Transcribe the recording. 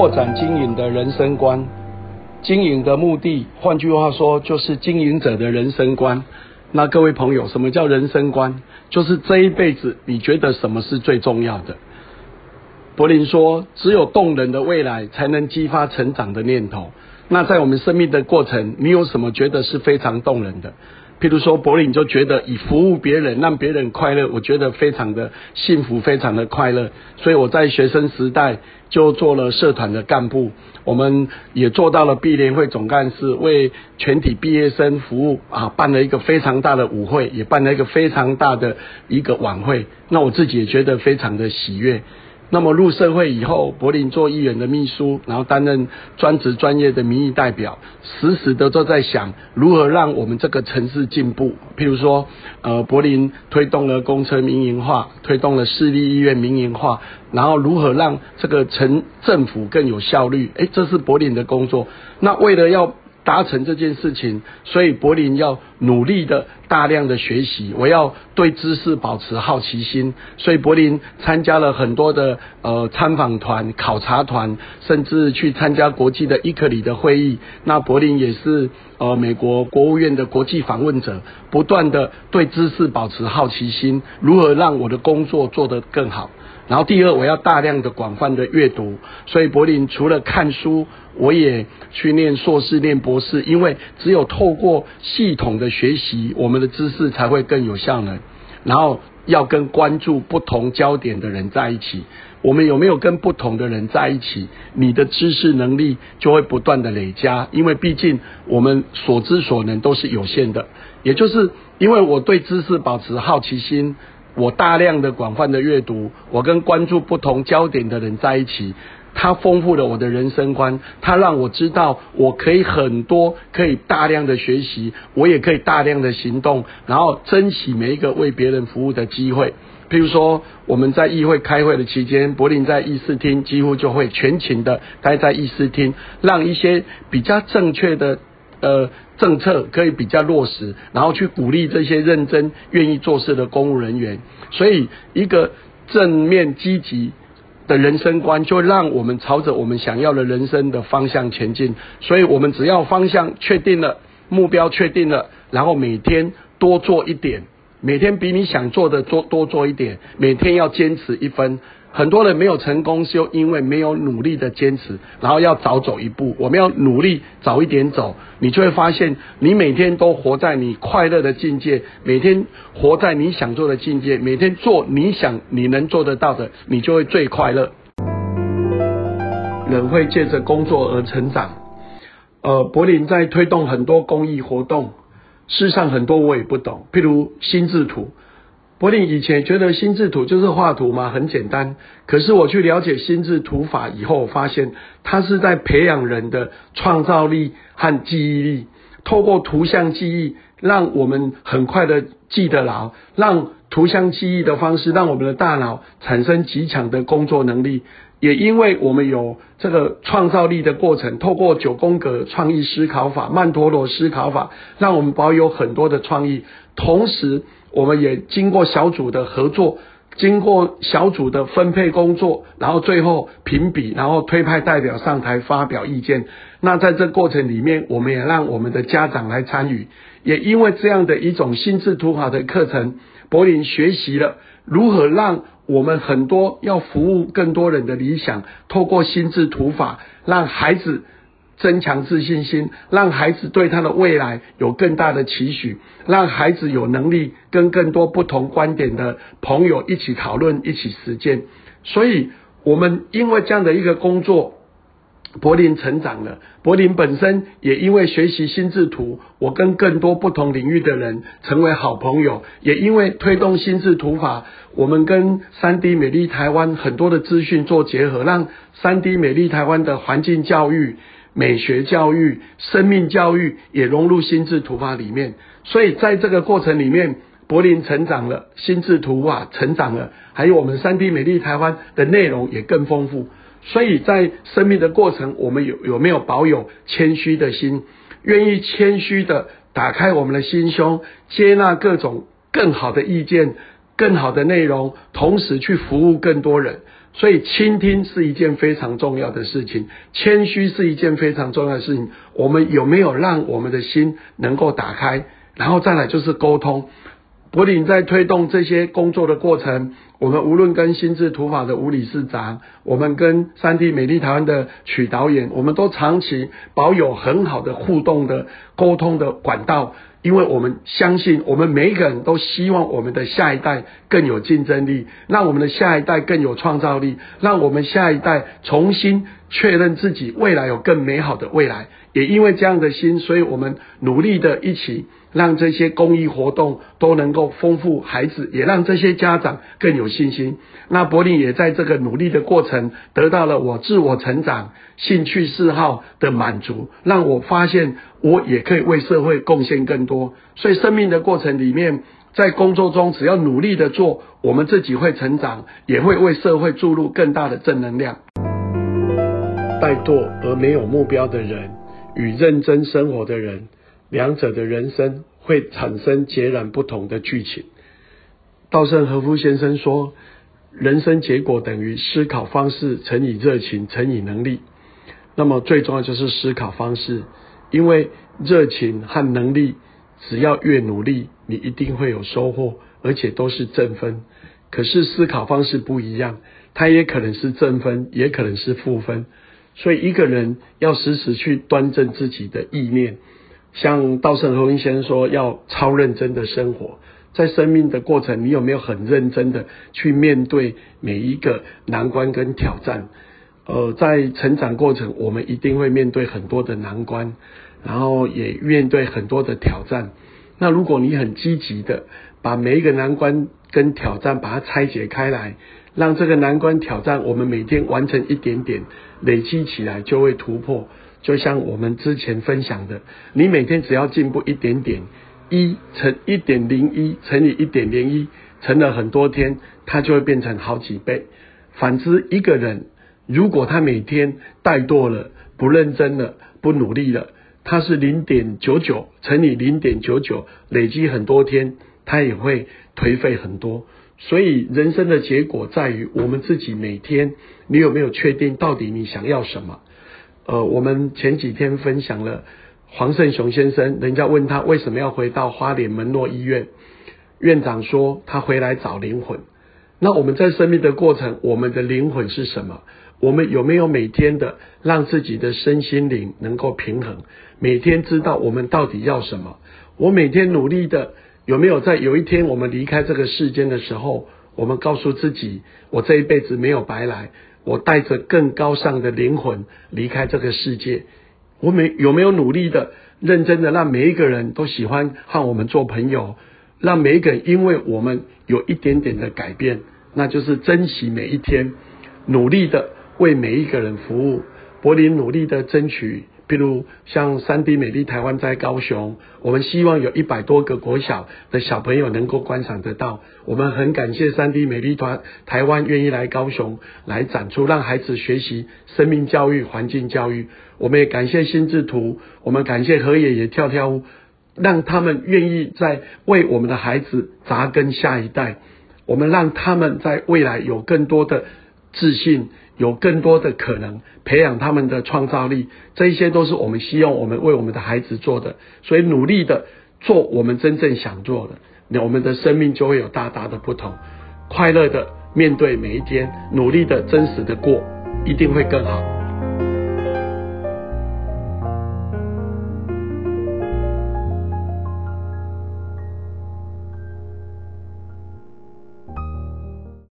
拓展经营的人生观。经营的目的，换句话说，就是经营者的人生观。那各位朋友，什么叫人生观？就是这一辈子，你觉得什么是最重要的？柏林说，只有动人的未来，才能激发成长的念头。那在我们生命的过程，你有什么觉得是非常动人的？譬如说，柏林就觉得以服务别人，让别人快乐，我觉得非常的幸福，非常的快乐。所以我在学生时代就做了社团的干部，我们也做到了毕联会总干事，为全体毕业生服务啊，办了一个非常大的舞会，也办了一个非常大的一个晚会。那我自己也觉得非常的喜悦。那么入社会以后，柏林做议员的秘书，然后担任专职专业的民意代表，时时的都在想如何让我们这个城市进步。譬如说，呃，柏林推动了公车民营化，推动了私立医院民营化，然后如何让这个城政府更有效率？诶，这是柏林的工作。那为了要达成这件事情，所以柏林要努力的大量的学习，我要对知识保持好奇心，所以柏林参加了很多的呃参访团、考察团，甚至去参加国际的伊克里的会议。那柏林也是呃美国国务院的国际访问者，不断的对知识保持好奇心，如何让我的工作做得更好。然后第二，我要大量的广泛的阅读，所以柏林除了看书，我也去念硕士、念博士，因为只有透过系统的学习，我们的知识才会更有效能。然后要跟关注不同焦点的人在一起，我们有没有跟不同的人在一起，你的知识能力就会不断的累加，因为毕竟我们所知所能都是有限的，也就是因为我对知识保持好奇心。我大量的广泛的阅读，我跟关注不同焦点的人在一起，他丰富了我的人生观，他让我知道我可以很多，可以大量的学习，我也可以大量的行动，然后珍惜每一个为别人服务的机会。譬如说，我们在议会开会的期间，柏林在议事厅几乎就会全勤的待在议事厅，让一些比较正确的。呃，政策可以比较落实，然后去鼓励这些认真、愿意做事的公务人员。所以，一个正面积极的人生观，就让我们朝着我们想要的人生的方向前进。所以我们只要方向确定了，目标确定了，然后每天多做一点，每天比你想做的多多做一点，每天要坚持一分。很多人没有成功，是因为没有努力的坚持，然后要早走一步。我们要努力早一点走，你就会发现，你每天都活在你快乐的境界，每天活在你想做的境界，每天做你想你能做得到的，你就会最快乐。人会借着工作而成长。呃，柏林在推动很多公益活动，事实上很多我也不懂，譬如心智图。柏林以前觉得心智图就是画图嘛，很简单。可是我去了解心智图法以后，发现它是在培养人的创造力和记忆力，透过图像记忆，让我们很快的记得牢，让图像记忆的方式，让我们的大脑产生极强的工作能力。也因为我们有这个创造力的过程，透过九宫格创意思考法、曼陀罗思考法，让我们保有很多的创意，同时。我们也经过小组的合作，经过小组的分配工作，然后最后评比，然后推派代表上台发表意见。那在这过程里面，我们也让我们的家长来参与。也因为这样的一种心智图法的课程，柏林学习了如何让我们很多要服务更多人的理想，透过心智图法，让孩子。增强自信心，让孩子对他的未来有更大的期许，让孩子有能力跟更多不同观点的朋友一起讨论、一起实践。所以，我们因为这样的一个工作，柏林成长了。柏林本身也因为学习心智图，我跟更多不同领域的人成为好朋友。也因为推动心智图法，我们跟三 D 美丽台湾很多的资讯做结合，让三 D 美丽台湾的环境教育。美学教育、生命教育也融入心智图法里面，所以在这个过程里面，柏林成长了，心智图法成长了，还有我们三 D 美丽台湾的内容也更丰富。所以在生命的过程，我们有有没有保有谦虚的心，愿意谦虚的打开我们的心胸，接纳各种更好的意见。更好的内容，同时去服务更多人。所以，倾听是一件非常重要的事情，谦虚是一件非常重要的事情。我们有没有让我们的心能够打开？然后再来就是沟通。柏林在推动这些工作的过程，我们无论跟新智土法的吴理事长，我们跟三 D 美丽台湾的曲导演，我们都长期保有很好的互动的沟通的管道。因为我们相信，我们每一个人都希望我们的下一代更有竞争力，让我们的下一代更有创造力，让我们下一代重新确认自己未来有更美好的未来。也因为这样的心，所以我们努力的一起。让这些公益活动都能够丰富孩子，也让这些家长更有信心。那柏林也在这个努力的过程，得到了我自我成长、兴趣嗜好的满足，让我发现我也可以为社会贡献更多。所以生命的过程里面，在工作中只要努力的做，我们自己会成长，也会为社会注入更大的正能量。怠惰而没有目标的人，与认真生活的人。两者的人生会产生截然不同的剧情。稻盛和夫先生说：“人生结果等于思考方式乘以热情乘以能力。”那么最重要就是思考方式，因为热情和能力，只要越努力，你一定会有收获，而且都是正分。可是思考方式不一样，它也可能是正分，也可能是负分。所以一个人要时时去端正自己的意念。像稻盛和夫先生说，要超认真的生活，在生命的过程，你有没有很认真的去面对每一个难关跟挑战？呃，在成长过程，我们一定会面对很多的难关，然后也面对很多的挑战。那如果你很积极的把每一个难关跟挑战把它拆解开来，让这个难关挑战我们每天完成一点点，累积起来就会突破。就像我们之前分享的，你每天只要进步一点点，一乘一点零一乘以一点零一，乘了很多天，它就会变成好几倍。反之，一个人如果他每天怠惰了、不认真了、不努力了，他是零点九九乘以零点九九，累积很多天，他也会颓废很多。所以，人生的结果在于我们自己每天，你有没有确定到底你想要什么？呃，我们前几天分享了黄胜雄先生，人家问他为什么要回到花莲门诺医院，院长说他回来找灵魂。那我们在生命的过程，我们的灵魂是什么？我们有没有每天的让自己的身心灵能够平衡？每天知道我们到底要什么？我每天努力的有没有在有一天我们离开这个世间的时候，我们告诉自己，我这一辈子没有白来。我带着更高尚的灵魂离开这个世界，我没有没有努力的、认真的让每一个人都喜欢和我们做朋友，让每一个人因为我们有一点点的改变，那就是珍惜每一天，努力的为每一个人服务，柏林努力的争取。譬如像三 D 美丽台湾在高雄，我们希望有一百多个国小的小朋友能够观赏得到。我们很感谢三 D 美丽团台湾愿意来高雄来展出，让孩子学习生命教育、环境教育。我们也感谢心智图，我们感谢何爷爷跳跳舞，让他们愿意在为我们的孩子扎根下一代。我们让他们在未来有更多的自信。有更多的可能培养他们的创造力，这一些都是我们希望我们为我们的孩子做的，所以努力的做我们真正想做的，那我们的生命就会有大大的不同，快乐的面对每一天，努力的真实的过，一定会更好。